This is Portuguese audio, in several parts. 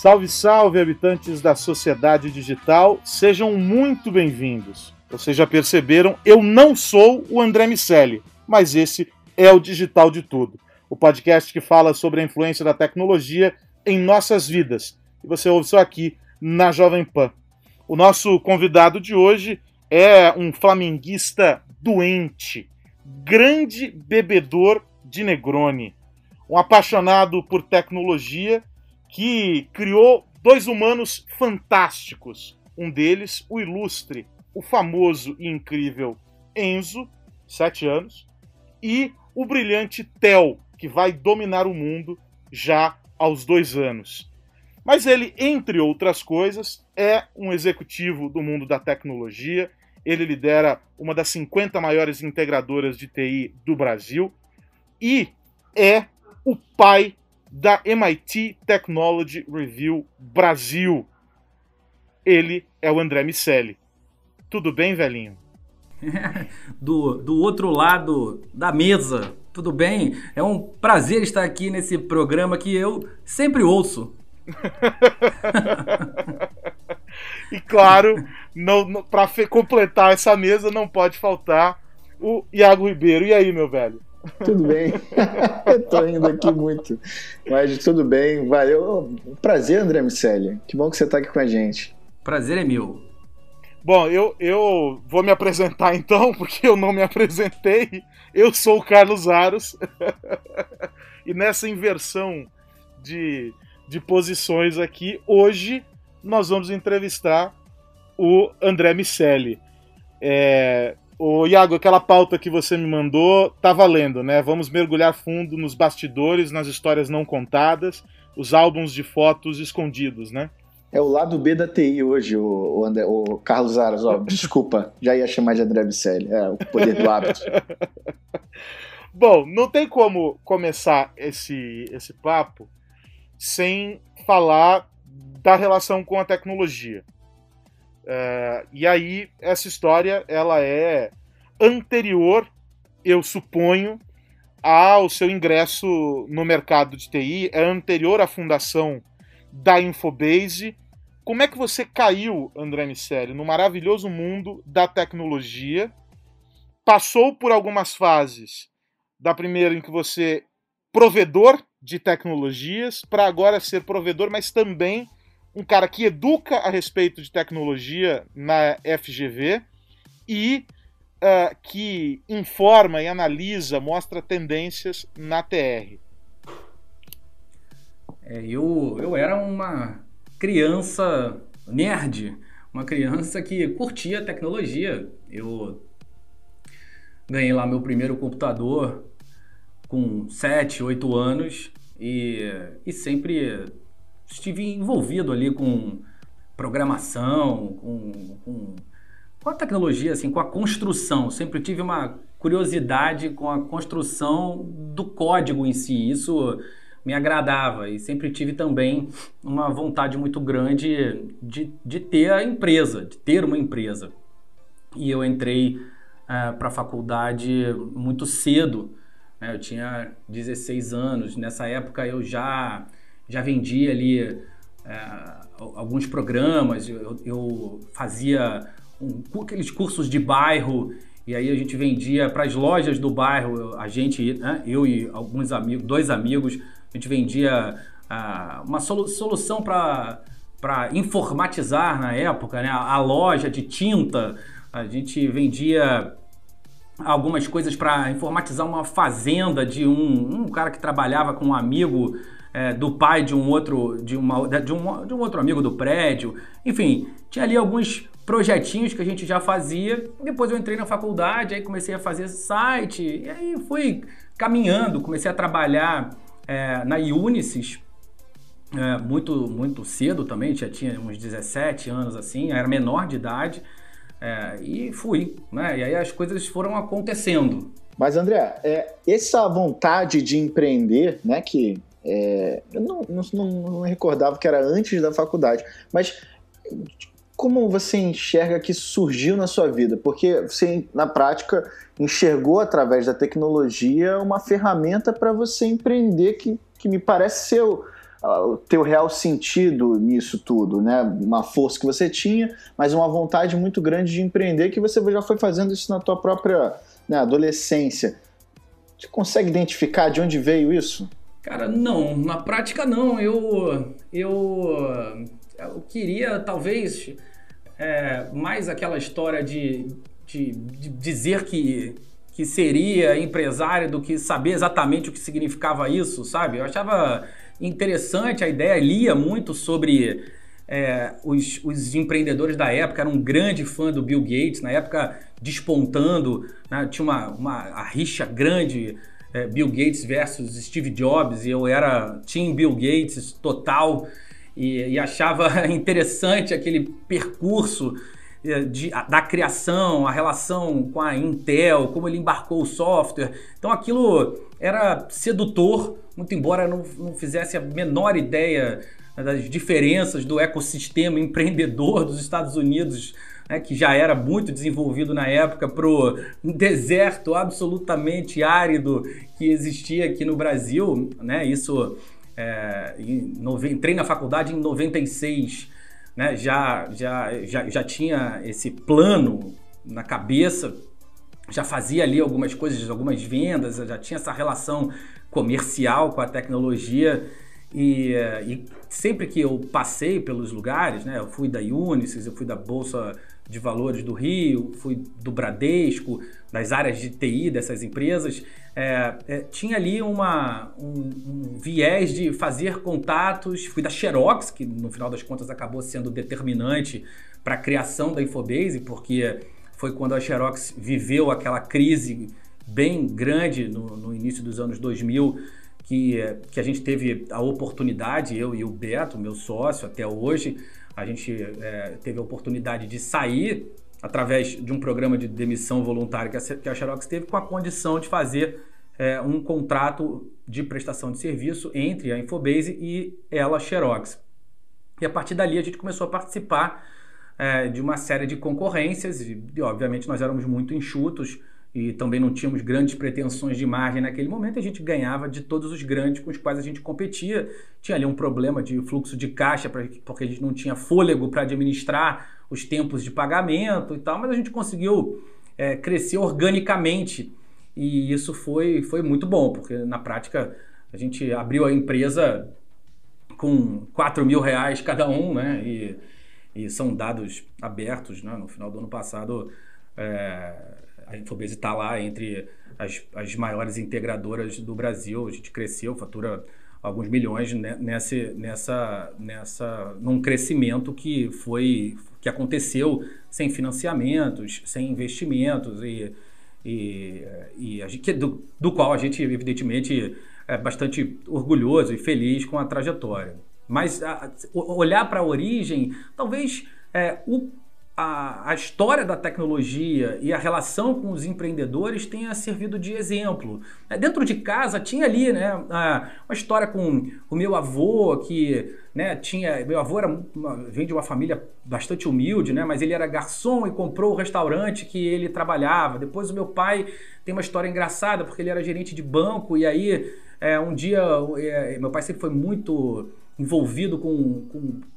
Salve, salve, habitantes da sociedade digital, sejam muito bem-vindos. Vocês já perceberam, eu não sou o André Miceli, mas esse é o Digital de Tudo, o podcast que fala sobre a influência da tecnologia em nossas vidas. E você ouve isso aqui na Jovem Pan. O nosso convidado de hoje é um flamenguista doente, grande bebedor de Negroni, um apaixonado por tecnologia que criou dois humanos fantásticos. Um deles, o ilustre, o famoso e incrível Enzo, sete anos, e o brilhante Theo, que vai dominar o mundo já aos dois anos. Mas ele, entre outras coisas, é um executivo do mundo da tecnologia. Ele lidera uma das 50 maiores integradoras de TI do Brasil e é o pai da MIT Technology Review Brasil. Ele é o André Miceli. Tudo bem, velhinho? do, do outro lado da mesa, tudo bem? É um prazer estar aqui nesse programa que eu sempre ouço. e claro, para completar essa mesa não pode faltar o Iago Ribeiro. E aí, meu velho? Tudo bem. eu tô indo aqui muito. Mas tudo bem. Valeu. Prazer, André Miceli. Que bom que você está aqui com a gente. Prazer é meu. Bom, eu, eu vou me apresentar então, porque eu não me apresentei. Eu sou o Carlos Aros. e nessa inversão de, de posições aqui, hoje nós vamos entrevistar o André Miceli. É, o Iago, aquela pauta que você me mandou tá valendo, né? Vamos mergulhar fundo nos bastidores, nas histórias não contadas, os álbuns de fotos escondidos, né? É o lado B da TI hoje, o, o, André, o Carlos Aras. Ó, desculpa, já ia chamar de André Bicelli. É, o poder do hábito. Bom, não tem como começar esse, esse papo sem falar da relação com a tecnologia. Uh, e aí, essa história ela é anterior, eu suponho, ao seu ingresso no mercado de TI, é anterior à fundação da Infobase. Como é que você caiu, André Miceli, no maravilhoso mundo da tecnologia? Passou por algumas fases, da primeira em que você provedor de tecnologias, para agora ser provedor, mas também um cara que educa a respeito de tecnologia na FGV e uh, que informa e analisa, mostra tendências na TR. É, eu, eu era uma criança nerd, uma criança que curtia tecnologia. Eu ganhei lá meu primeiro computador com 7, 8 anos e, e sempre estive envolvido ali com programação, com, com, com, a tecnologia, assim, com a construção. Sempre tive uma curiosidade com a construção do código em si. Isso me agradava e sempre tive também uma vontade muito grande de, de ter a empresa, de ter uma empresa. E eu entrei uh, para a faculdade muito cedo né? eu tinha 16 anos. Nessa época eu já, já vendia ali é, alguns programas, eu, eu fazia um, aqueles cursos de bairro e aí a gente vendia para as lojas do bairro, a gente, né, eu e alguns amigos, dois amigos, a gente vendia uh, uma solu solução para para informatizar na época, né? A, a, loja de tinta, a gente vendia algumas coisas para informatizar uma fazenda de um, um cara que trabalhava com um amigo é, do pai de um outro de, uma, de, um, de um outro amigo do prédio. Enfim, tinha ali alguns projetinhos que a gente já fazia. Depois eu entrei na faculdade, aí comecei a fazer site, e aí fui caminhando, comecei a trabalhar é, na Unisys é, muito, muito cedo também, já tinha uns 17 anos assim, era menor de idade, é, e fui, né? E aí as coisas foram acontecendo. Mas André, é, essa vontade de empreender, né, que é, eu não, não, não, recordava que era antes da faculdade, mas como você enxerga que surgiu na sua vida? Porque você, na prática, enxergou através da tecnologia uma ferramenta para você empreender que, que me parece ser o, o teu real sentido nisso tudo, né? Uma força que você tinha, mas uma vontade muito grande de empreender que você já foi fazendo isso na tua própria né, adolescência. Você consegue identificar de onde veio isso? Cara, não, na prática não. Eu, eu, eu queria talvez é, mais aquela história de, de, de, dizer que, que seria empresário do que saber exatamente o que significava isso, sabe? Eu achava interessante a ideia, lia muito sobre é, os, os, empreendedores da época, era um grande fã do Bill Gates, na época despontando, né? tinha uma, uma rixa grande é, Bill Gates versus Steve Jobs, e eu era Team Bill Gates total, e, e achava interessante aquele percurso é, de, da criação, a relação com a Intel, como ele embarcou o software. Então aquilo era sedutor, muito embora não, não fizesse a menor ideia das diferenças do ecossistema empreendedor dos Estados Unidos né, que já era muito desenvolvido na época, para o deserto absolutamente árido que existia aqui no Brasil. Né, isso, é, entrei na faculdade em 96, né, já, já, já, já tinha esse plano na cabeça, já fazia ali algumas coisas, algumas vendas, já tinha essa relação comercial com a tecnologia. E, e, sempre que eu passei pelos lugares, né, eu fui da Unisys, eu fui da Bolsa de Valores do Rio, fui do Bradesco, das áreas de TI dessas empresas, é, é, tinha ali uma, um, um, viés de fazer contatos. Fui da Xerox, que no final das contas acabou sendo determinante para a criação da Infobase, porque foi quando a Xerox viveu aquela crise bem grande no, no início dos anos 2000, que, que a gente teve a oportunidade, eu e o Beto, meu sócio até hoje, a gente é, teve a oportunidade de sair através de um programa de demissão voluntária que a, Xerox teve, com a condição de fazer é, um contrato de prestação de serviço entre a Infobase e ela, Xerox. E a partir dali a gente começou a participar é, de uma série de concorrências, e obviamente nós éramos muito enxutos, e também não tínhamos grandes pretensões de margem naquele momento, a gente ganhava de todos os grandes com os quais a gente competia. Tinha ali um problema de fluxo de caixa, porque a gente não tinha fôlego para administrar os tempos de pagamento e tal, mas a gente conseguiu é, crescer organicamente e isso foi, foi muito bom, porque na prática a gente abriu a empresa com 4 mil reais cada um, né? E, e são dados abertos, né? No final do ano passado. É, a Infobase está lá entre as, as maiores integradoras do Brasil. A gente cresceu, fatura alguns milhões nessa, nessa, nessa, num crescimento que foi que aconteceu sem financiamentos, sem investimentos e, e, e a gente, do, do qual a gente evidentemente é bastante orgulhoso e feliz com a trajetória. Mas a, olhar para a origem, talvez é, o a, a, história da tecnologia e a relação com os empreendedores tenha servido de exemplo. É, dentro de casa tinha ali né, uma história com o meu avô, que né, tinha. Meu avô era vem de uma família bastante humilde, né, mas ele era garçom e comprou o restaurante que ele trabalhava. Depois o meu pai tem uma história engraçada, porque ele era gerente de banco, e aí é, um dia é, meu pai sempre foi muito envolvido com,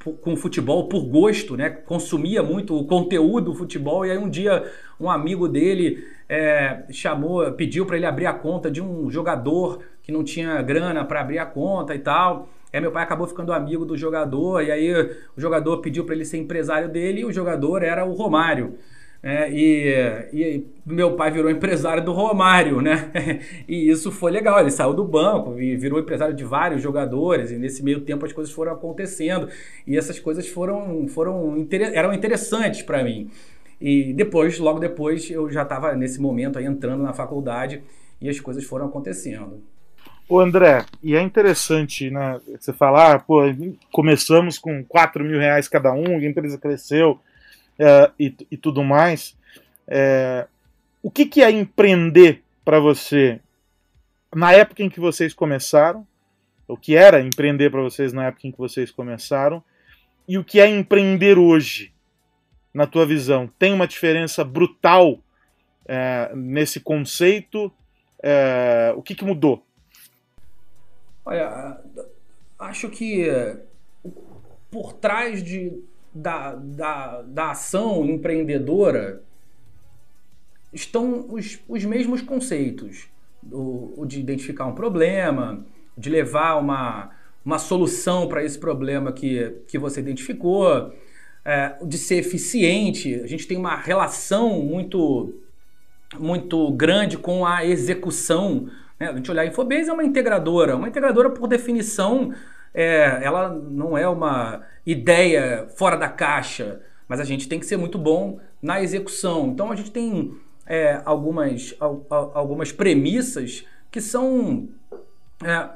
com, com futebol por gosto, né? Consumia muito o conteúdo do futebol e aí um dia um amigo dele é, chamou, pediu para ele abrir a conta de um jogador que não tinha grana para abrir a conta e tal. Aí meu pai acabou ficando amigo do jogador e aí o jogador pediu para ele ser empresário dele e o jogador era o Romário. É, e, e, meu pai virou empresário do Romário, né? E isso foi legal. Ele saiu do banco e virou empresário de vários jogadores. E nesse meio tempo as coisas foram acontecendo e essas coisas foram, foram eram interessantes para mim. E depois, logo depois, eu já estava nesse momento aí entrando na faculdade e as coisas foram acontecendo. Ô André, e é interessante, né? Você falar, ah, pô, começamos com 4 mil reais cada um, a empresa cresceu é, e, e, tudo mais. É, o que, que é empreender para você na época em que vocês começaram? O que era empreender para vocês na época em que vocês começaram? E o que é empreender hoje, na tua visão? Tem uma diferença brutal é, nesse conceito? É, o que, que mudou? Olha, acho que por trás de da, da, da ação empreendedora estão os, os mesmos conceitos. O, o de identificar um problema, de levar uma, uma solução para esse problema que, que você identificou, é, de ser eficiente. A gente tem uma relação muito, muito grande com a execução. Né? A gente olhar a Infobase é uma integradora. Uma integradora, por definição, é, ela não é uma ideia fora da caixa, mas a gente tem que ser muito bom na execução. Então a gente tem é, algumas, algumas premissas que são é,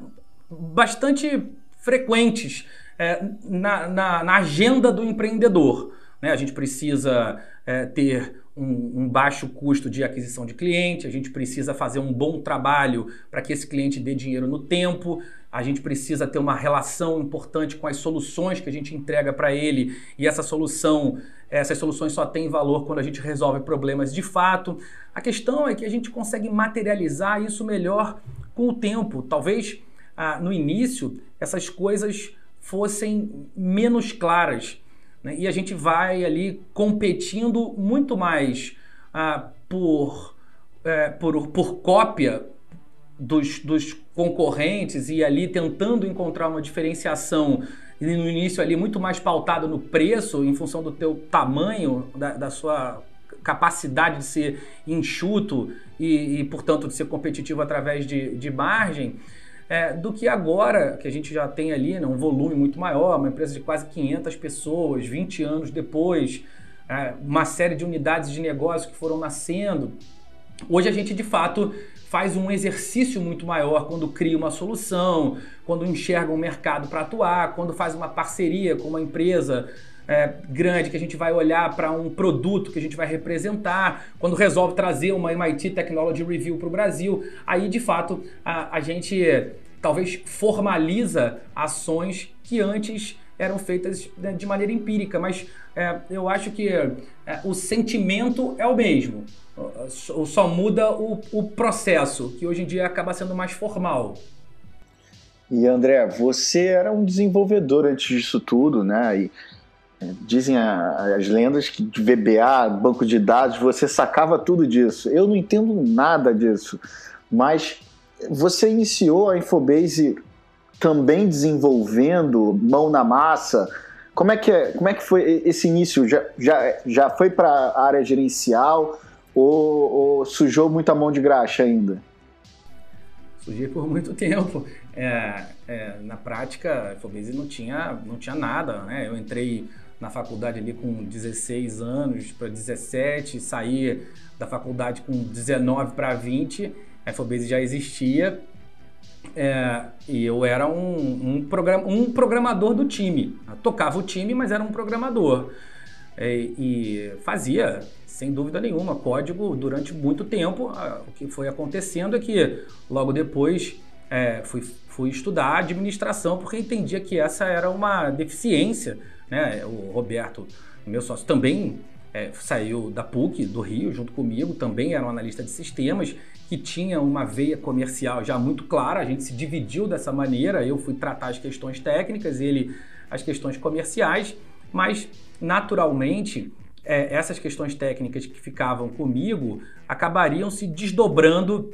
bastante frequentes é, na, na, na, agenda do empreendedor. Né? A gente precisa é, ter um, um, baixo custo de aquisição de cliente, a gente precisa fazer um bom trabalho para que esse cliente dê dinheiro no tempo, a gente precisa ter uma relação importante com as soluções que a gente entrega para ele e essa solução, essas soluções só têm valor quando a gente resolve problemas de fato. A questão é que a gente consegue materializar isso melhor com o tempo. Talvez ah, no início essas coisas fossem menos claras né? e a gente vai ali competindo muito mais ah, por, é, por, por cópia dos, dos concorrentes e ali tentando encontrar uma diferenciação no início ali muito mais pautado no preço em função do teu tamanho, da, da sua capacidade de ser enxuto e, e, portanto de ser competitivo através de, de margem, é, do que agora que a gente já tem ali né, um volume muito maior, uma empresa de quase 500 pessoas, 20 anos depois, é, uma série de unidades de negócio que foram nascendo. Hoje a gente de fato faz um exercício muito maior quando cria uma solução, quando enxerga um mercado para atuar, quando faz uma parceria com uma empresa é, grande que a gente vai olhar para um produto que a gente vai representar, quando resolve trazer uma MIT Technology Review para o Brasil, aí de fato a, a gente talvez formaliza ações que antes eram feitas né, de maneira empírica, mas é, eu acho que é, o sentimento é o mesmo. Só muda o, o processo, que hoje em dia acaba sendo mais formal. E André, você era um desenvolvedor antes disso tudo, né? E é, dizem a, as lendas que de VBA, banco de dados, você sacava tudo disso. Eu não entendo nada disso, mas você iniciou a Infobase também desenvolvendo mão na massa. Como é que, é, como é que foi esse início? Já, já, já foi para a área gerencial? Ou, ou sujou muita mão de graxa ainda? Sujei por muito tempo. É, é, na prática, a Infobase não tinha, não tinha nada, né? Eu entrei na faculdade ali com 16 anos para 17, saí da faculdade com 19 para 20, a Infobase já existia é, e eu era um, um, program, um programador do time. Eu tocava o time, mas era um programador. é, e fazia, sem dúvida nenhuma, código durante muito tempo. O que foi acontecendo é que logo depois é, fui, fui estudar administração porque entendia que essa era uma deficiência. Né? O Roberto, meu sócio, também é, saiu da PUC, do Rio, junto comigo, também era um analista de sistemas, que tinha uma veia comercial já muito clara, a gente se dividiu dessa maneira, eu fui tratar as questões técnicas, ele as questões comerciais, mas naturalmente é, essas questões técnicas que ficavam comigo acabariam se desdobrando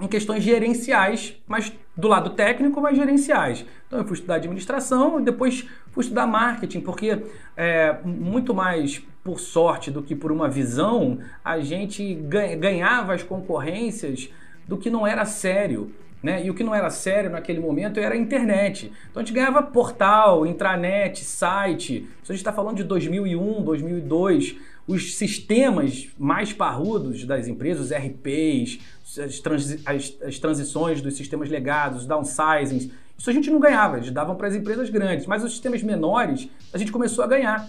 em questões gerenciais, mas do lado técnico, mas gerenciais. Então eu fui estudar administração e depois fui estudar marketing, porque é, muito mais por sorte do que por uma visão, a gente ganhava as concorrências do que não era sério. Né? E o que não era sério naquele momento era a internet. Então a gente ganhava portal, intranet, site. Isso a gente está falando de 2001, 2002. Os sistemas mais parrudos das empresas, os RPs, as, transi as, as transições dos sistemas legados, os downsizings, isso a gente não ganhava, eles davam para as empresas grandes. Mas os sistemas menores, a gente começou a ganhar.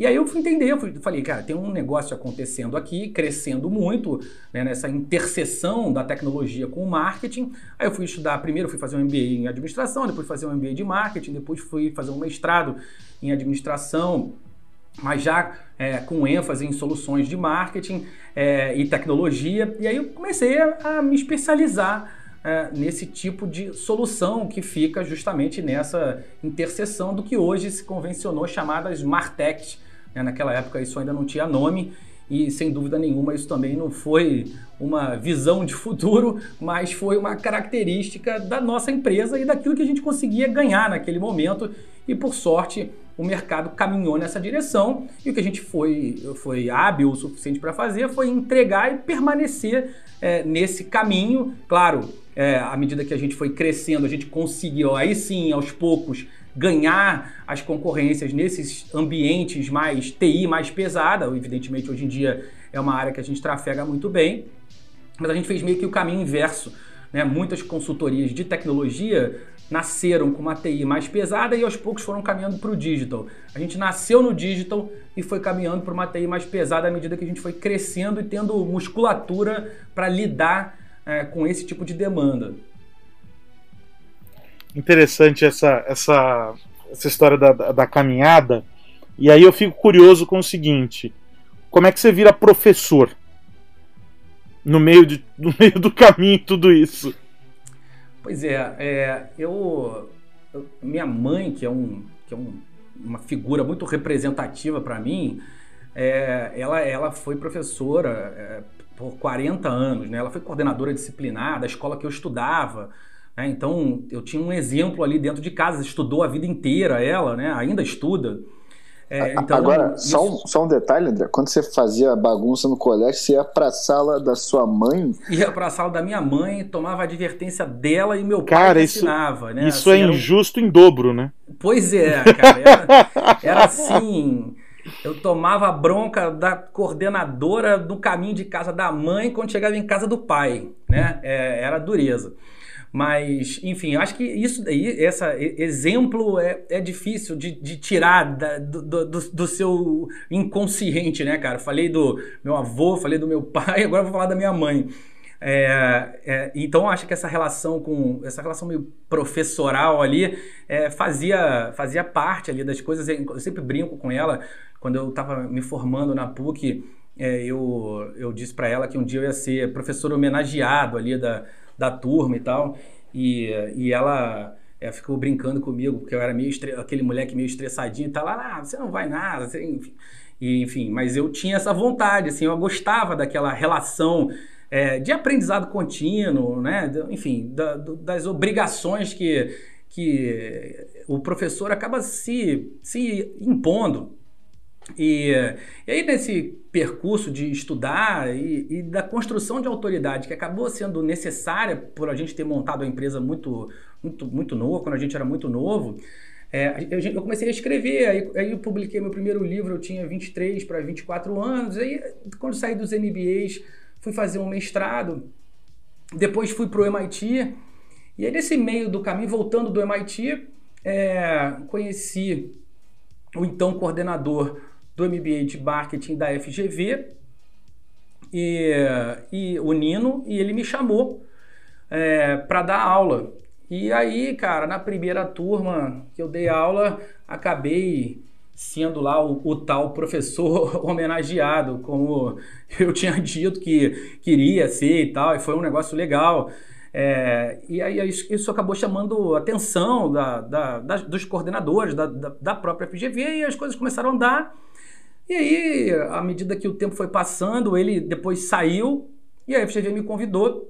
E aí eu fui entender, eu fui, falei, cara, tem um negócio acontecendo aqui, crescendo muito, né, nessa interseção da tecnologia com o marketing. Aí eu fui estudar, primeiro fui fazer um MBA em administração, depois fazer um MBA de marketing, depois fui fazer um mestrado em administração, mas já é, com ênfase em soluções de marketing é, e tecnologia. E aí eu comecei a, a me especializar é, nesse tipo de solução que fica justamente nessa interseção do que hoje se convencionou chamadas Martech, né? Naquela época isso ainda não tinha nome e sem dúvida nenhuma isso também não foi uma visão de futuro, mas foi uma característica da nossa empresa e daquilo que a gente conseguia ganhar naquele momento. E por sorte, o mercado caminhou nessa direção e o que a gente foi, foi hábil o suficiente para fazer foi entregar e permanecer é, nesse caminho. Claro, é, à medida que a gente foi crescendo, a gente conseguiu aí sim, aos poucos, ganhar as concorrências nesses ambientes mais TI, mais pesada. Evidentemente, hoje em dia é uma área que a gente trafega muito bem, mas a gente fez meio que o caminho inverso. Né? Muitas consultorias de tecnologia nasceram com uma TI mais pesada e aos poucos foram caminhando para o digital. A gente nasceu no digital e foi caminhando para uma TI mais pesada à medida que a gente foi crescendo e tendo musculatura para lidar é, com esse tipo de demanda interessante essa, essa, essa história da, da, da, caminhada. E aí eu fico curioso com o seguinte: como é que você vira professor no meio, de, no meio do caminho tudo isso? Pois é, é eu, eu, minha mãe que é um, que é um, uma figura muito representativa para mim, é, ela, ela foi professora é, por 40 anos, né? Ela foi coordenadora disciplinar da escola que eu estudava. É, então, eu tinha um exemplo ali dentro de casa, estudou a vida inteira ela, né? ainda estuda. É, então, Agora, isso... só, um, só um detalhe, André. Quando você fazia bagunça no colégio, você ia para a sala da sua mãe? Ia para a sala da minha mãe, tomava a advertência dela e meu cara, pai ensinava. Isso, né? isso assim, é injusto um... em dobro, né? Pois é, cara. Era, era assim. Eu tomava a bronca da coordenadora no caminho de casa da mãe quando chegava em casa do pai, né? É, era dureza. Mas, enfim, acho que isso daí, esse exemplo é, é difícil de, de tirar da, do, do, do, seu inconsciente, né, cara? Falei do meu avô, falei do meu pai, agora vou falar da minha mãe. É, é, então acho que essa relação com essa relação meio professoral ali é, fazia fazia parte ali das coisas eu sempre brinco com ela quando eu estava me formando na PUC é, eu, eu disse para ela que um dia eu ia ser professor homenageado ali da, da turma e tal. E, e ela é, ficou brincando comigo, porque eu era meio aquele moleque meio estressadinho e tal. Ah, você não vai nada, você, enfim. E, enfim, mas eu tinha essa vontade, assim, eu gostava daquela relação é, de aprendizado contínuo, né? Enfim, da, do, das obrigações que, que o professor acaba se, se impondo e, e, aí, nesse percurso de estudar e, e, da construção de autoridade, que acabou sendo necessária por a gente ter montado a empresa muito, muito, muito nova, quando a gente era muito novo, é, eu, eu, comecei a escrever. Aí, aí, eu publiquei meu primeiro livro, eu tinha 23 para 24 anos. Aí, quando saí dos MBAs, fui fazer um mestrado. Depois fui para o MIT. E aí, nesse meio do caminho, voltando do MIT, é, conheci o então coordenador do MBA de Marketing da FGV, e, e o Nino, e ele me chamou é, para dar aula. E aí, cara, na primeira turma que eu dei aula, acabei sendo lá o, o, tal professor homenageado, como eu tinha dito que queria ser e tal, e foi um negócio legal. É, e aí isso acabou chamando atenção da, da, da, dos coordenadores da, da, própria FGV e as coisas começaram a andar. E aí, à medida que o tempo foi passando, ele depois saiu e a FGV me convidou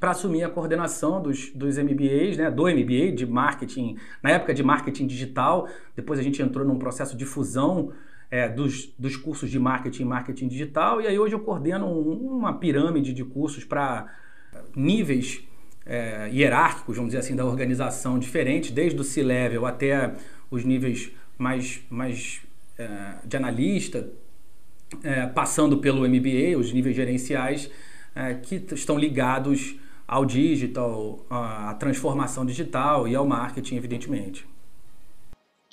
para assumir a coordenação dos, dos MBAs, né, do MBA de marketing, na época de marketing digital. Depois a gente entrou num processo de fusão é, dos, dos cursos de marketing e marketing digital. E aí hoje eu coordeno um, uma pirâmide de cursos para níveis é, hierárquicos, vamos dizer assim, da organização diferentes, desde o C-level até os níveis mais, mais é, de analista, é, passando pelo MBA, os níveis gerenciais, é, que estão ligados ao digital, à transformação digital e ao marketing, evidentemente.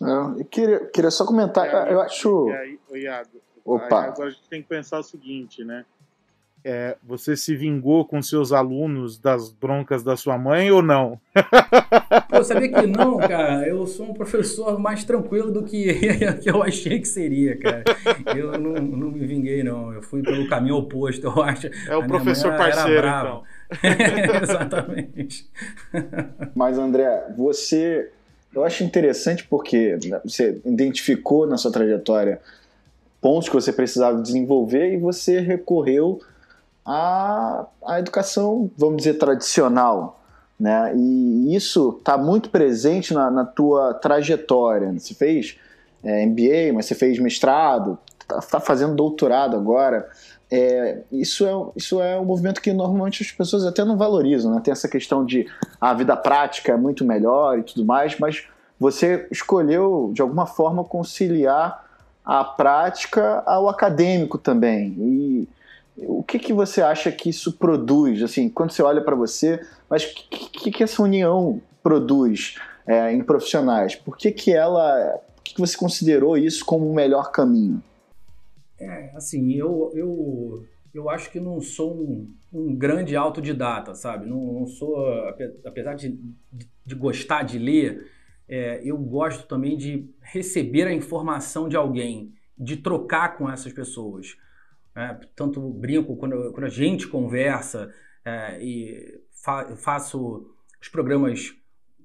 É, eu queria, queria só comentar, eu acho. Aí, Iago, Opa. agora a gente tem que pensar o seguinte, né? É, você se vingou com seus alunos das broncas da sua mãe ou não? Eu sabia que não, cara. Eu sou um professor mais tranquilo do que, que eu achei que seria, cara. Eu não, não me vinguei, não. Eu fui pelo caminho oposto, eu acho. É o professor parceiro, então. Exatamente. Mas, André, você. Eu acho interessante porque você identificou na sua trajetória pontos que você precisava desenvolver e você recorreu à, à educação, vamos dizer, tradicional. Né? E isso está muito presente na, na, tua trajetória. Você fez é, MBA, mas você fez mestrado, está tá fazendo doutorado agora. É, isso, é, isso é um movimento que normalmente as pessoas até não valorizam, né? Tem essa questão de ah, a vida prática é muito melhor e tudo mais, mas você escolheu de alguma forma conciliar a prática ao acadêmico também. E o que, que você acha que isso produz? Assim, quando você olha para você, mas o que, que, essa união produz é, em profissionais? Por que, que ela. Por que, que você considerou isso como o melhor caminho? É, assim, eu, eu, eu acho que não sou um, um grande autodidata, sabe? Não, não sou, apesar de, de gostar de ler, é, eu gosto também de receber a informação de alguém, de trocar com essas pessoas. É, tanto brinco quando, quando a gente conversa é, e fa faço os programas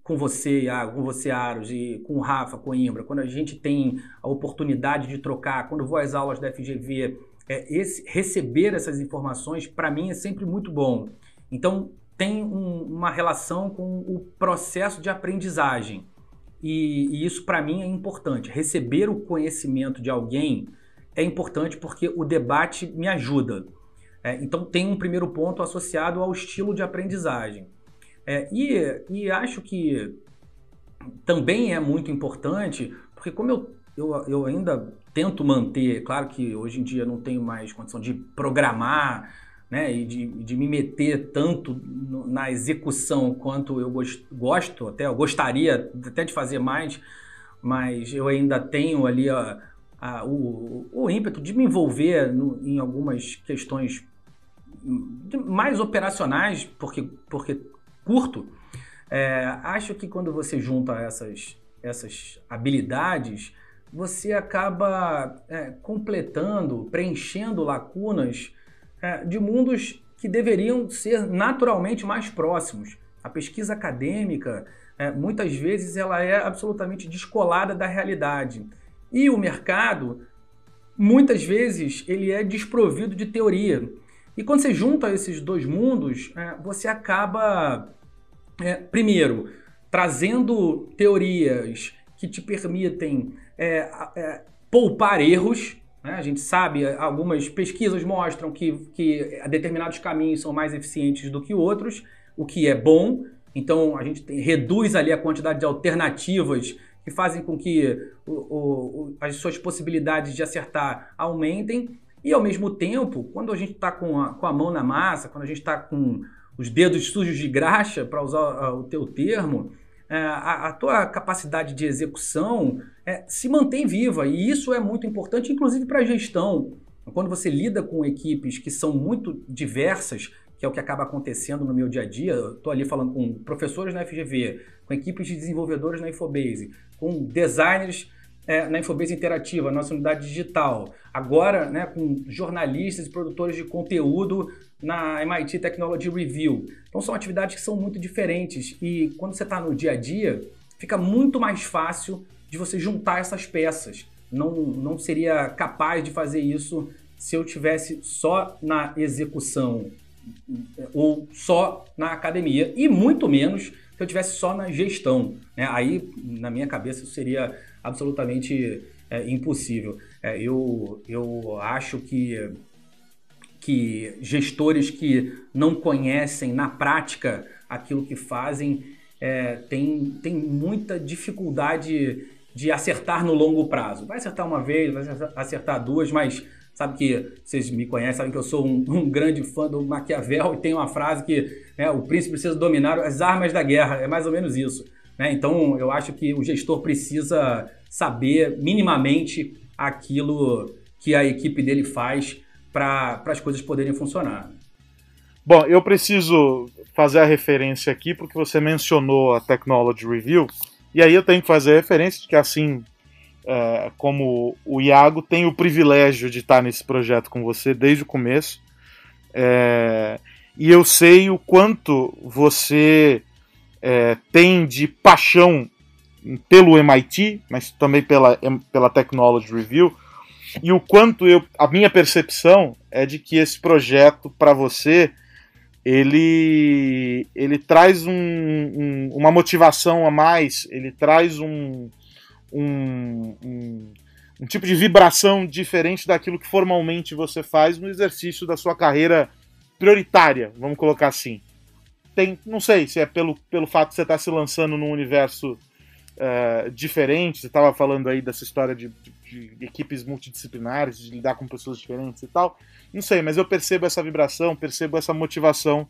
com você, Iago, com você, Aros, e com o Rafa, com o Imbra, quando a gente tem a oportunidade de trocar, quando vou às aulas da FGV, é, esse, receber essas informações, para mim, é sempre muito bom. Então, tem um, uma relação com o processo de aprendizagem. E, e isso, para mim, é importante. Receber o conhecimento de alguém é importante porque o debate me ajuda. É, então, tem um primeiro ponto associado ao estilo de aprendizagem. É, e, e acho que também é muito importante, porque como eu, eu, eu ainda tento manter, claro que hoje em dia não tenho mais condição de programar né, e de, de me meter tanto na execução quanto eu gost, gosto, até eu gostaria até de fazer mais, mas eu ainda tenho ali a, a, o, o ímpeto de me envolver no, em algumas questões mais operacionais, porque, porque curto, é, acho que quando você junta essas, essas habilidades, você acaba é, completando, preenchendo lacunas é, de mundos que deveriam ser naturalmente mais próximos. A pesquisa acadêmica, é, muitas vezes, ela é absolutamente descolada da realidade. E o mercado, muitas vezes, ele é desprovido de teoria. E quando você junta esses dois mundos, é, você acaba, é, primeiro, trazendo teorias que te permitem é, é poupar erros. Né? A gente sabe, algumas pesquisas mostram que, que determinados caminhos são mais eficientes do que outros, o que é bom. Então a gente tem, reduz ali a quantidade de alternativas que fazem com que o, o, as suas possibilidades de acertar aumentem. E ao mesmo tempo, quando a gente está com a, com a mão na massa, quando a gente está com os dedos sujos de graxa, para usar o teu termo, é, a, a, tua capacidade de execução é, se mantém viva. E isso é muito importante, inclusive para a gestão. Quando você lida com equipes que são muito diversas, que é o que acaba acontecendo no meu dia a dia, estou ali falando com professores na FGV, com equipes de desenvolvedores na Infobase, com designers é, na Infobase Interativa, nossa unidade digital. Agora, né, com jornalistas e produtores de conteúdo na MIT Technology Review. Então, são atividades que são muito diferentes e quando você está no dia a dia, fica muito mais fácil de você juntar essas peças. Não, não seria capaz de fazer isso se eu tivesse só na execução ou só na academia, e muito menos se eu tivesse só na gestão. Né? Aí, na minha cabeça, seria absolutamente é, impossível. É, eu, eu acho que, que gestores que não conhecem na prática aquilo que fazem é, têm tem muita dificuldade de acertar no longo prazo. Vai acertar uma vez, vai acertar duas, mas sabe que vocês me conhecem, sabem que eu sou um, um grande fã do Maquiavel e tem uma frase que né, o príncipe precisa dominar as armas da guerra, é mais ou menos isso. Né? Então, eu acho que o gestor precisa saber minimamente aquilo que a equipe dele faz para as coisas poderem funcionar. Bom, eu preciso fazer a referência aqui porque você mencionou a Technology Review, e aí eu tenho que fazer a referência de que assim é, como o Iago tem o privilégio de estar nesse projeto com você desde o começo. É, e eu sei o quanto você é, tem de paixão pelo MIT, mas também pela, pela Technology Review, e o quanto eu, a minha percepção é de que esse projeto para você ele, ele traz um, um, uma motivação a mais, ele traz um, um, um, um tipo de vibração diferente daquilo que formalmente você faz no exercício da sua carreira prioritária, vamos colocar assim. Tem, não sei se é pelo, pelo fato de você estar se lançando num universo uh, diferente, você estava falando aí dessa história de, de, de, equipes multidisciplinares, de lidar com pessoas diferentes e tal. Não sei, mas eu percebo essa vibração, percebo essa motivação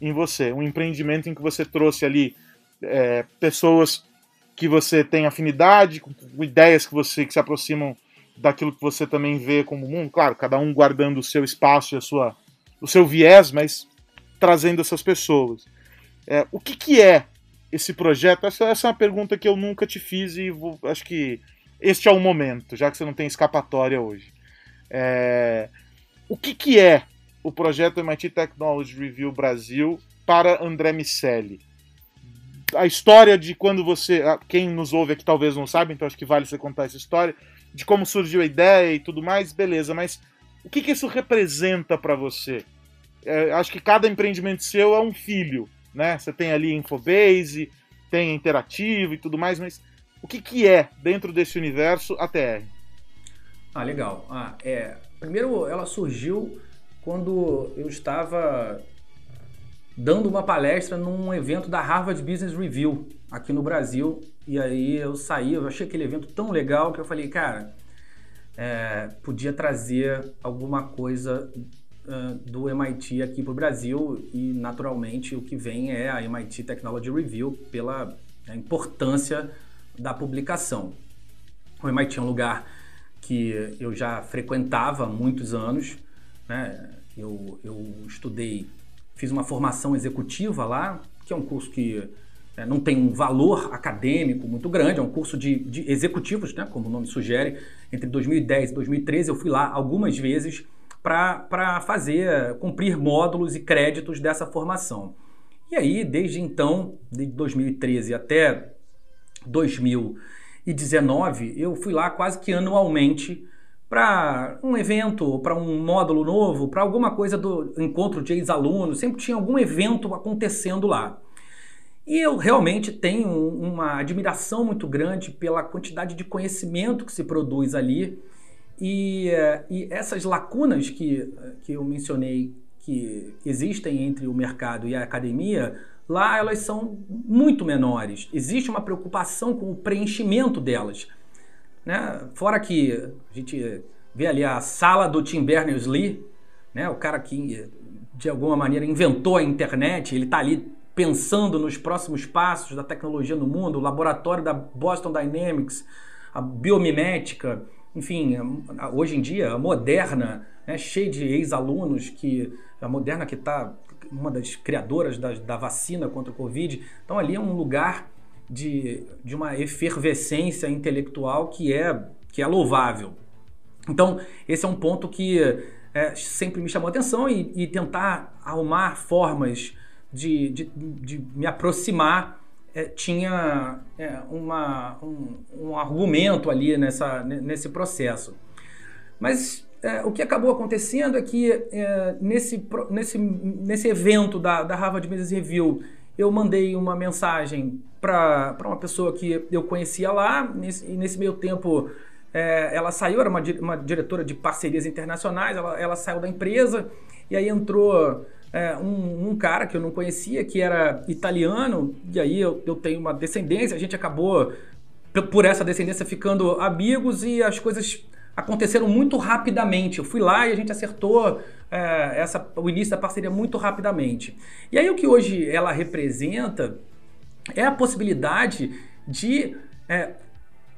em você. Um empreendimento em que você trouxe ali é, pessoas que você tem afinidade, com ideias que você que se aproximam daquilo que você também vê como mundo, claro, cada um guardando o seu espaço e a sua, o seu viés, mas trazendo essas pessoas. É, o que, que é esse projeto? Essa, essa, é uma pergunta que eu nunca te fiz e vou, acho que este é o momento, já que você não tem escapatória hoje. É, o que, que é o projeto MIT Technology Review Brasil para André Miceli? A história de quando você. Quem nos ouve aqui talvez não sabe, então acho que vale você contar essa história, de como surgiu a ideia e tudo mais, beleza, mas o que, que isso representa para você? É, acho que cada empreendimento seu é um filho, né? Você tem ali Infobase, tem Interativo e tudo mais, mas o que, que é, dentro desse universo, a TR? Ah, legal. Ah, é, primeiro, ela surgiu quando eu estava dando uma palestra num evento da Harvard Business Review aqui no Brasil. E aí eu saí, eu achei aquele evento tão legal que eu falei, cara, é, podia trazer alguma coisa uh, do MIT aqui para o Brasil e naturalmente o que vem é a MIT Technology Review pela importância da publicação. O MIT é um lugar que eu já frequentava há muitos anos, né? eu, eu estudei fiz uma formação executiva lá, que é um curso que é, não tem um valor acadêmico muito grande, é um curso de, de executivos, né, como o nome sugere. Entre 2010 e 2013 eu fui lá algumas vezes para fazer, cumprir módulos e créditos dessa formação. E aí, desde então, de 2013 até 2019, eu fui lá quase que anualmente para um evento, para um módulo novo, para alguma coisa do encontro de ex-alunos, sempre tinha algum evento acontecendo lá. E eu realmente tenho uma admiração muito grande pela quantidade de conhecimento que se produz ali e, e essas lacunas que, que eu mencionei que existem entre o mercado e a academia, lá elas são muito menores. Existe uma preocupação com o preenchimento delas. Né? Fora que a gente vê ali a sala do Tim Berners-Lee, né? o cara que de alguma maneira inventou a internet, ele está ali pensando nos próximos passos da tecnologia no mundo, o laboratório da Boston Dynamics, a biomimética, enfim, hoje em dia a Moderna, né, cheia de ex-alunos que a Moderna que está uma das criadoras da, da, vacina contra o Covid, então ali é um lugar de, de uma efervescência intelectual que é que é louvável. Então esse é um ponto que é, sempre me chamou atenção e, e tentar arrumar formas de, de, de me aproximar é, tinha é, uma, um, um, argumento ali nessa, nesse processo. Mas é, o que acabou acontecendo é que é, nesse, nesse, nesse evento da, da Harvard Business Review eu mandei uma mensagem para uma pessoa que eu conhecia lá, nesse, e nesse meio tempo é, ela saiu, era uma, uma diretora de parcerias internacionais, ela, ela saiu da empresa e aí entrou é, um, um, cara que eu não conhecia, que era italiano, e aí eu, eu tenho uma descendência, a gente acabou, por essa descendência, ficando amigos e as coisas aconteceram muito rapidamente. Eu fui lá e a gente acertou é, essa, o início da parceria muito rapidamente. E aí o que hoje ela representa é a possibilidade de é,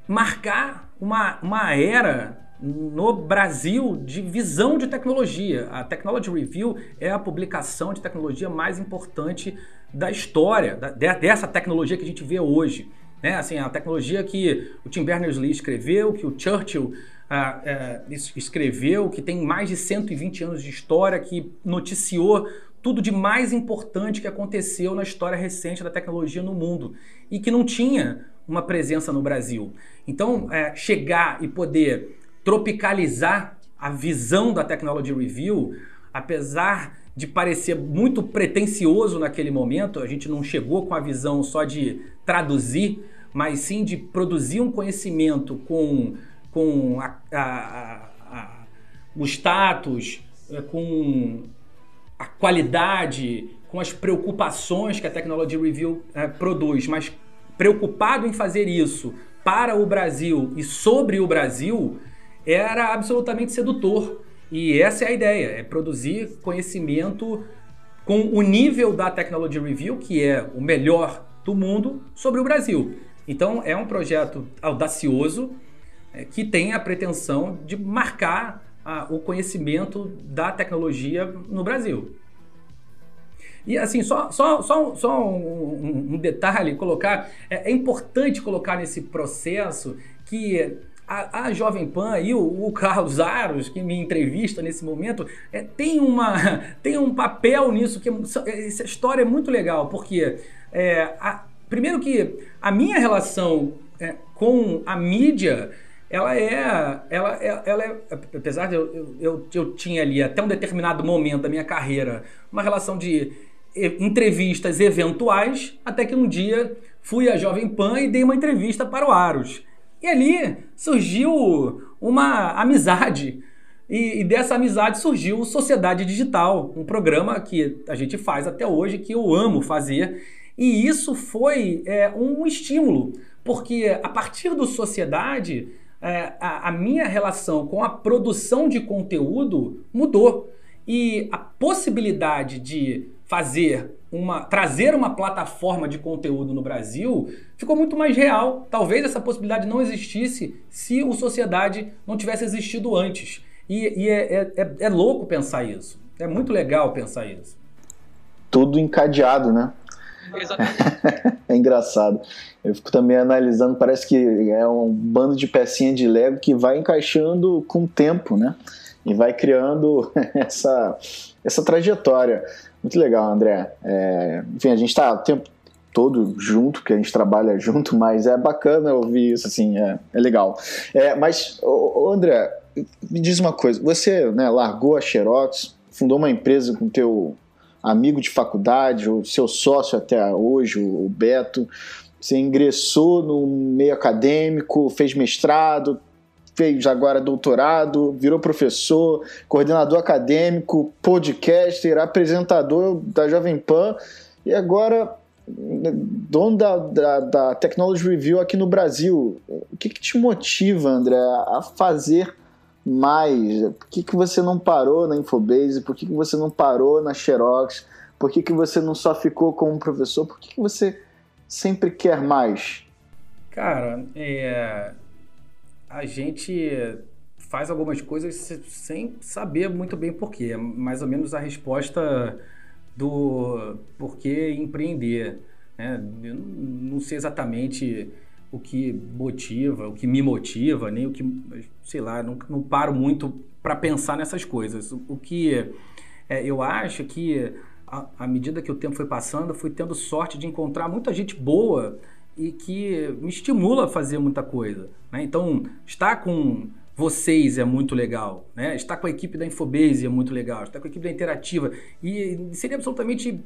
marcar uma, uma era no Brasil de visão de tecnologia. A Technology Review é a publicação de tecnologia mais importante da história, da, dessa tecnologia que a gente vê hoje. Né? Assim, a tecnologia que o Tim Berners-Lee escreveu, que o Churchill escreveu, que tem mais de 120 anos de história, que noticiou tudo de mais importante que aconteceu na história recente da tecnologia no mundo e que não tinha uma presença no Brasil. Então, é, chegar e poder tropicalizar a visão da Technology Review, apesar de parecer muito pretensioso naquele momento, a gente não chegou com a visão só de traduzir, mas sim de produzir um conhecimento com, com a, a, a, o status, é, com a qualidade, com as preocupações que a Technology Review é, produz, mas preocupado em fazer isso para o Brasil e sobre o Brasil, era absolutamente sedutor. E essa é a ideia, é produzir conhecimento com o nível da Technology Review, que é o melhor do mundo, sobre o Brasil. Então é um projeto audacioso é, que tem a pretensão de marcar a, o conhecimento da tecnologia no Brasil. E assim, só, só, só, só um, um detalhe, colocar, é, é importante colocar nesse processo que a, a, Jovem Pan e o, o, Carlos Aros, que me entrevista nesse momento, é, tem, uma, tem um papel nisso, que é, essa história é muito legal, porque é, a, primeiro que a minha relação é, com a mídia, ela é, ela, é, ela é, apesar de eu, eu, eu tinha ali até um determinado momento da minha carreira uma relação de entrevistas eventuais, até que um dia fui à Jovem Pan e dei uma entrevista para o Aros. E ali surgiu uma amizade. E, e, dessa amizade surgiu Sociedade Digital, um programa que a gente faz até hoje, que eu amo fazer. E isso foi é, um estímulo, porque a partir do Sociedade, é, a, a minha relação com a produção de conteúdo mudou. E a possibilidade de fazer uma trazer uma plataforma de conteúdo no Brasil ficou muito mais real. Talvez essa possibilidade não existisse se o Sociedade não tivesse existido antes. E, e é, é, é, é louco pensar isso. É muito legal pensar isso. Tudo encadeado, né? É engraçado. Eu fico também analisando, parece que é um bando de pecinha de Lego que vai encaixando com o tempo, né? E vai criando essa, essa trajetória. Muito legal, André. É, enfim, a gente está o tempo todo junto, porque a gente trabalha junto, mas é bacana ouvir isso, assim, é, é legal. É, mas, ô, ô André, me diz uma coisa, você né, largou a Xerox, fundou uma empresa com teu amigo de faculdade, o seu sócio até hoje, o Beto, você ingressou no meio acadêmico, fez mestrado, fez agora doutorado, virou professor, coordenador acadêmico, podcaster, apresentador da Jovem Pan e agora dono da, da, da Technology Review aqui no Brasil. O que, que te motiva, André, a fazer mais? Por que, que você não parou na Infobase? Por que, que você não parou na Xerox? Por que, que você não só ficou como professor? Por que, que você sempre quer mais? Cara, é, a gente faz algumas coisas sem saber muito bem porquê. Mais ou menos a resposta do porquê empreender. Né? Eu não sei exatamente o que motiva, o que me motiva, nem o que, sei lá, não, não paro muito para pensar nessas coisas. O que é, eu acho que à medida que o tempo foi passando, fui tendo sorte de encontrar muita gente boa e que me estimula a fazer muita coisa. Né? Então, estar com vocês é muito legal, né? Estar com a equipe da Infobase é muito legal, estar com a equipe da Interativa e seria absolutamente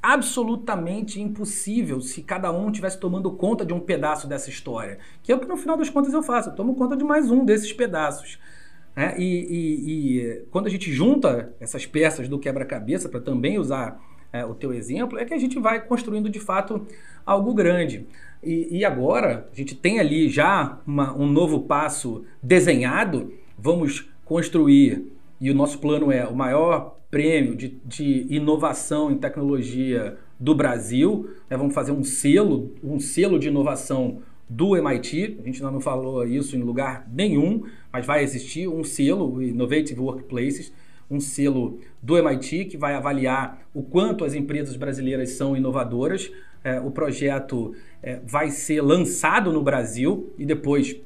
absolutamente impossível se cada um tivesse tomando conta de um pedaço dessa história, que é o que no final das contas eu faço, eu tomo conta de mais um desses pedaços. Né? E, e, e quando a gente junta essas peças do quebra-cabeça para também usar é, o teu exemplo, é que a gente vai construindo de fato algo grande. E, e agora a gente tem ali já uma, um novo passo desenhado, vamos construir, e o nosso plano é o maior prêmio de, de inovação em tecnologia do Brasil. Né? Vamos fazer um selo, um selo de inovação do MIT. A gente ainda não falou isso em lugar nenhum, mas vai existir um selo, Innovative Workplaces, um selo do MIT que vai avaliar o quanto as empresas brasileiras são inovadoras. É, o projeto é, vai ser lançado no Brasil e depois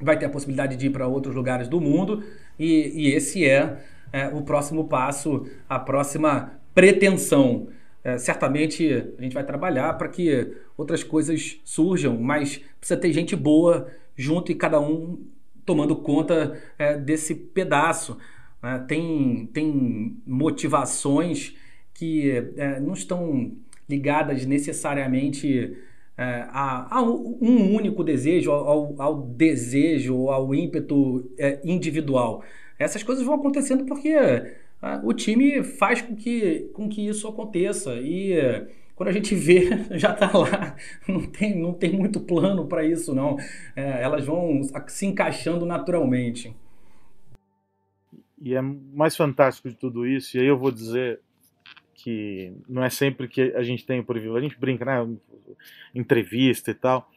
vai ter a possibilidade de ir para outros lugares do mundo. E, e esse é, é, o próximo passo, a próxima pretensão. É, certamente a gente vai trabalhar para que outras coisas surjam, mas precisa ter gente boa junto e cada um tomando conta é, desse pedaço. Né? Tem, tem motivações que é, não estão ligadas necessariamente é, a, a, um único desejo, ao, ao desejo, ao ímpeto é, individual. Essas coisas vão acontecendo porque é, o time faz com que, com que isso aconteça. E quando a gente vê, já está lá. Não tem, não tem muito plano para isso, não. É, elas vão se encaixando naturalmente. E é mais fantástico de tudo isso, e aí eu vou dizer que não é sempre que a gente tem o privilégio, a gente brinca, né? Entrevista e tal,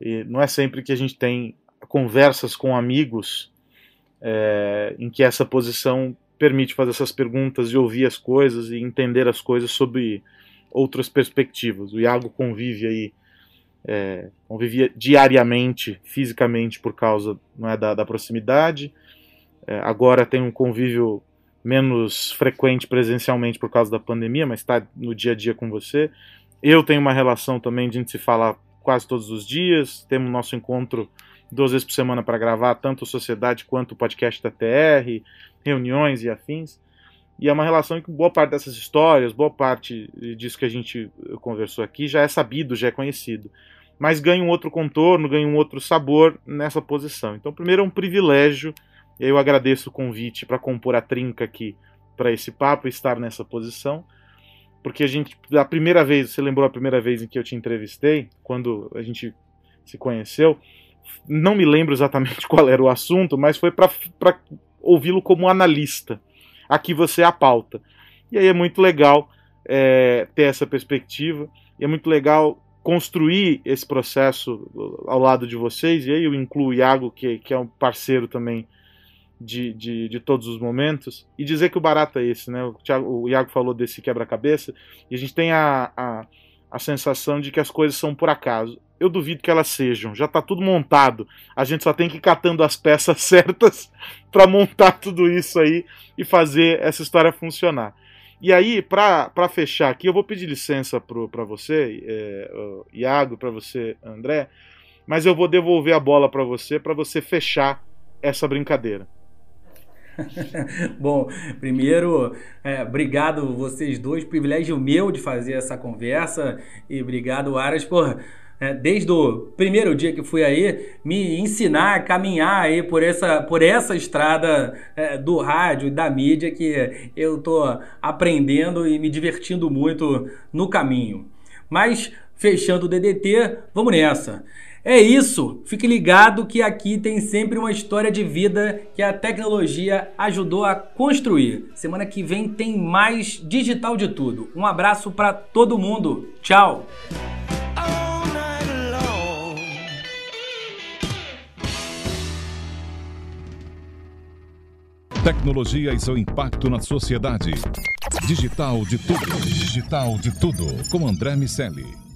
e não é sempre que a gente tem conversas com amigos é, em que essa posição permite fazer essas perguntas e ouvir as coisas e entender as coisas sob outras perspectivas. O Iago convive aí, é, convivia diariamente, fisicamente, por causa não é, da, da proximidade, é, agora tem um convívio menos frequente presencialmente por causa da pandemia, mas está no dia a dia com você. Eu tenho uma relação também de a gente se falar quase todos os dias. Temos nosso encontro duas vezes por semana para gravar tanto Sociedade quanto o podcast da TR, reuniões e afins. E é uma relação que boa parte dessas histórias, boa parte disso que a gente conversou aqui já é sabido, já é conhecido. Mas ganha um outro contorno, ganha um outro sabor nessa posição. Então, primeiro é um privilégio eu agradeço o convite para compor a trinca aqui para esse papo estar nessa posição. Porque a gente, a primeira vez, você lembrou a primeira vez em que eu te entrevistei, quando a gente se conheceu, não me lembro exatamente qual era o assunto, mas foi para ouvi-lo como analista. Aqui você é a pauta. E aí é muito legal é, ter essa perspectiva, e é muito legal construir esse processo ao lado de vocês, e aí eu incluo o Iago, que, que é um parceiro também de, de, de, todos os momentos e dizer que o barato é esse, né? O, Thiago, o Iago falou desse quebra-cabeça e a gente tem a, a, a, sensação de que as coisas são por acaso. Eu duvido que elas sejam, já está tudo montado. A gente só tem que ir catando as peças certas para montar tudo isso aí e fazer essa história funcionar. E aí, para fechar aqui, eu vou pedir licença para você, é, Iago, para você, André, mas eu vou devolver a bola para você, para você fechar essa brincadeira. Bom, primeiro, é, obrigado vocês dois, privilégio meu de fazer essa conversa e obrigado, Aras, por é, desde o primeiro dia que fui aí, me ensinar a caminhar aí por essa, por essa estrada é, do rádio e da mídia que eu estou aprendendo e me divertindo muito no caminho. Mas, fechando o DDT, vamos nessa. É isso. Fique ligado que aqui tem sempre uma história de vida que a tecnologia ajudou a construir. Semana que vem tem mais digital de tudo. Um abraço para todo mundo. Tchau. Tecnologia e seu impacto na sociedade. Digital de tudo. Digital de tudo. Com André Miceli.